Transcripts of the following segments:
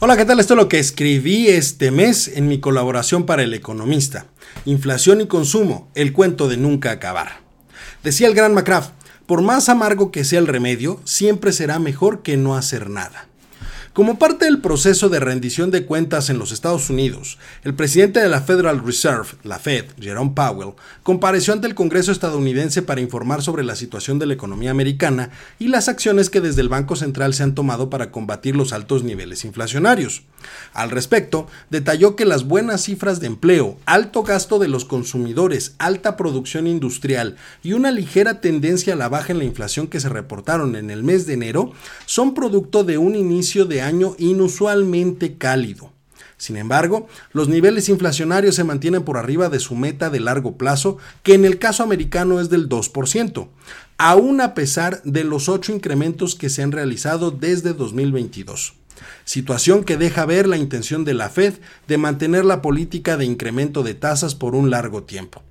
Hola, ¿qué tal? Esto es lo que escribí este mes en mi colaboración para El Economista. Inflación y consumo, el cuento de nunca acabar. Decía el gran McCraft, por más amargo que sea el remedio, siempre será mejor que no hacer nada. Como parte del proceso de rendición de cuentas en los Estados Unidos, el presidente de la Federal Reserve, la Fed, Jerome Powell, compareció ante el Congreso estadounidense para informar sobre la situación de la economía americana y las acciones que desde el Banco Central se han tomado para combatir los altos niveles inflacionarios. Al respecto, detalló que las buenas cifras de empleo, alto gasto de los consumidores, alta producción industrial y una ligera tendencia a la baja en la inflación que se reportaron en el mes de enero son producto de un inicio de año inusualmente cálido. Sin embargo, los niveles inflacionarios se mantienen por arriba de su meta de largo plazo, que en el caso americano es del 2%, aún a pesar de los ocho incrementos que se han realizado desde 2022. Situación que deja ver la intención de la Fed de mantener la política de incremento de tasas por un largo tiempo.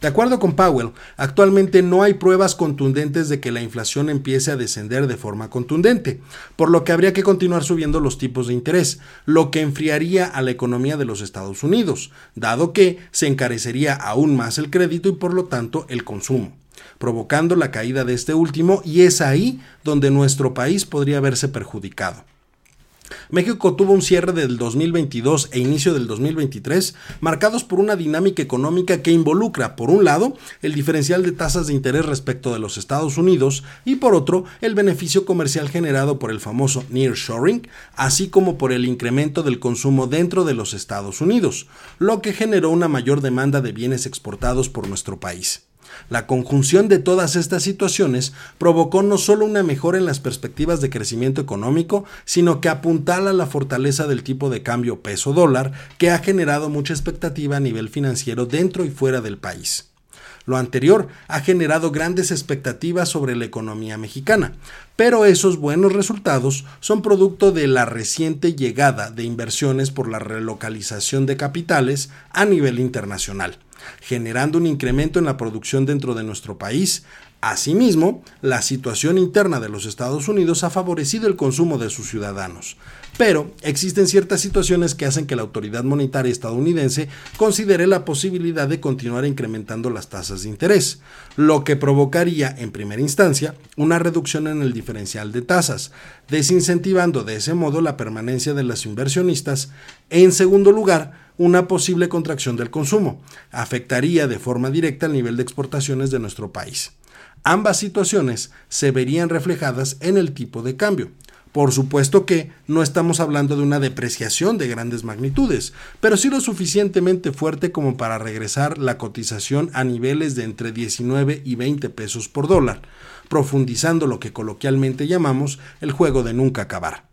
De acuerdo con Powell, actualmente no hay pruebas contundentes de que la inflación empiece a descender de forma contundente, por lo que habría que continuar subiendo los tipos de interés, lo que enfriaría a la economía de los Estados Unidos, dado que se encarecería aún más el crédito y por lo tanto el consumo provocando la caída de este último y es ahí donde nuestro país podría verse perjudicado. México tuvo un cierre del 2022 e inicio del 2023 marcados por una dinámica económica que involucra, por un lado, el diferencial de tasas de interés respecto de los Estados Unidos y por otro, el beneficio comercial generado por el famoso nearshoring, así como por el incremento del consumo dentro de los Estados Unidos, lo que generó una mayor demanda de bienes exportados por nuestro país. La conjunción de todas estas situaciones provocó no solo una mejora en las perspectivas de crecimiento económico, sino que apuntala la fortaleza del tipo de cambio peso-dólar, que ha generado mucha expectativa a nivel financiero dentro y fuera del país. Lo anterior ha generado grandes expectativas sobre la economía mexicana, pero esos buenos resultados son producto de la reciente llegada de inversiones por la relocalización de capitales a nivel internacional generando un incremento en la producción dentro de nuestro país. Asimismo, la situación interna de los Estados Unidos ha favorecido el consumo de sus ciudadanos. Pero existen ciertas situaciones que hacen que la autoridad monetaria estadounidense considere la posibilidad de continuar incrementando las tasas de interés, lo que provocaría, en primera instancia, una reducción en el diferencial de tasas, desincentivando de ese modo la permanencia de los inversionistas. En segundo lugar, una posible contracción del consumo. Afectaría de forma directa el nivel de exportaciones de nuestro país. Ambas situaciones se verían reflejadas en el tipo de cambio. Por supuesto que no estamos hablando de una depreciación de grandes magnitudes, pero sí lo suficientemente fuerte como para regresar la cotización a niveles de entre 19 y 20 pesos por dólar, profundizando lo que coloquialmente llamamos el juego de nunca acabar.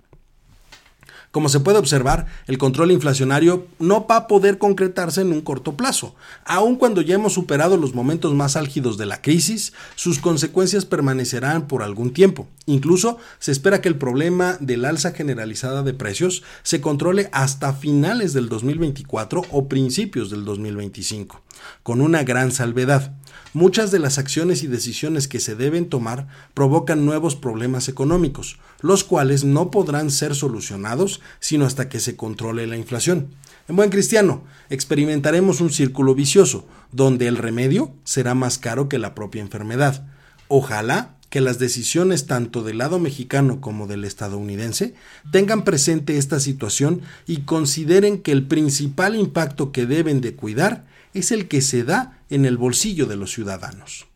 Como se puede observar, el control inflacionario no va a poder concretarse en un corto plazo. Aun cuando ya hemos superado los momentos más álgidos de la crisis, sus consecuencias permanecerán por algún tiempo. Incluso se espera que el problema del alza generalizada de precios se controle hasta finales del 2024 o principios del 2025, con una gran salvedad. Muchas de las acciones y decisiones que se deben tomar provocan nuevos problemas económicos, los cuales no podrán ser solucionados sino hasta que se controle la inflación. En buen cristiano, experimentaremos un círculo vicioso, donde el remedio será más caro que la propia enfermedad. Ojalá que las decisiones tanto del lado mexicano como del estadounidense tengan presente esta situación y consideren que el principal impacto que deben de cuidar es el que se da en el bolsillo de los ciudadanos.